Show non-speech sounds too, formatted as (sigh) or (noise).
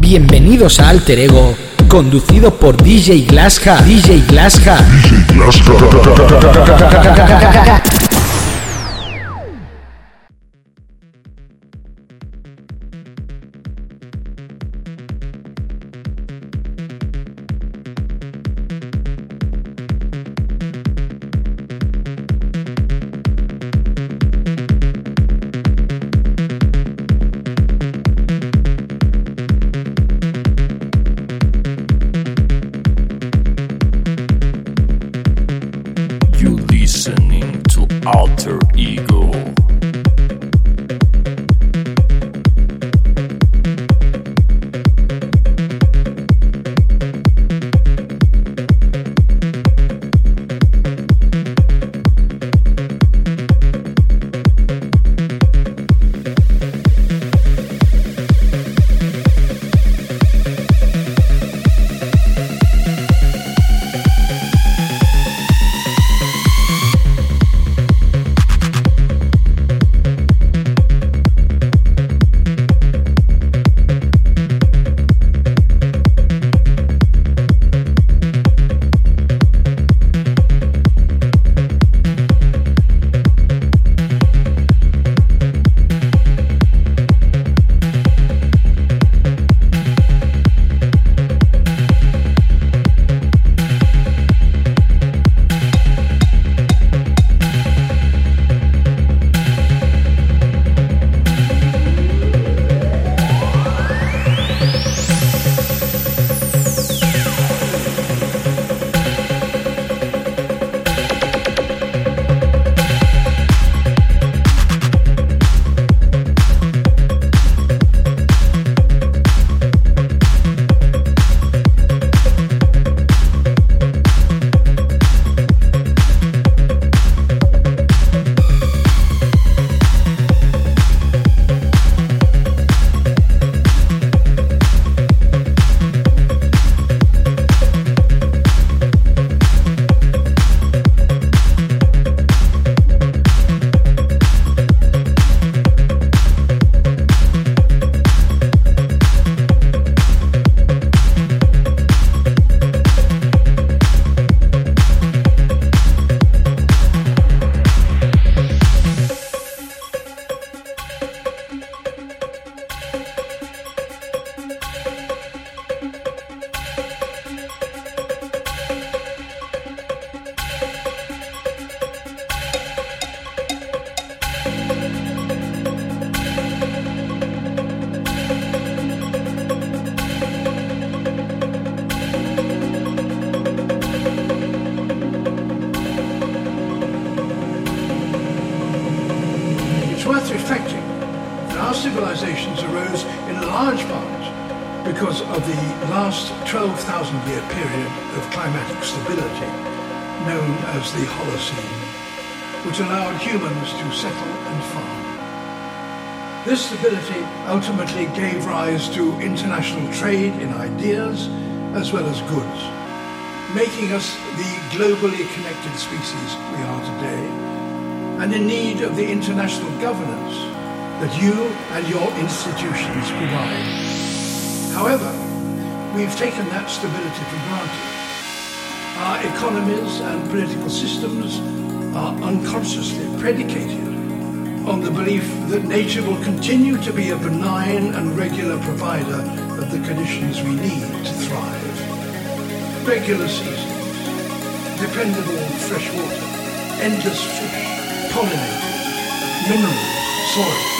Bienvenidos a Alter Ego, conducido por DJ Glasja. DJ Glasja. You (laughs) civilizations arose in large part because of the last 12,000 year period of climatic stability known as the Holocene, which allowed humans to settle and farm. This stability ultimately gave rise to international trade in ideas as well as goods, making us the globally connected species we are today and in need of the international governance that you and your institutions provide. However, we've taken that stability for granted. Our economies and political systems are unconsciously predicated on the belief that nature will continue to be a benign and regular provider of the conditions we need to thrive. Regular seasons, dependable fresh water, endless fish, pollinators, minerals, soil.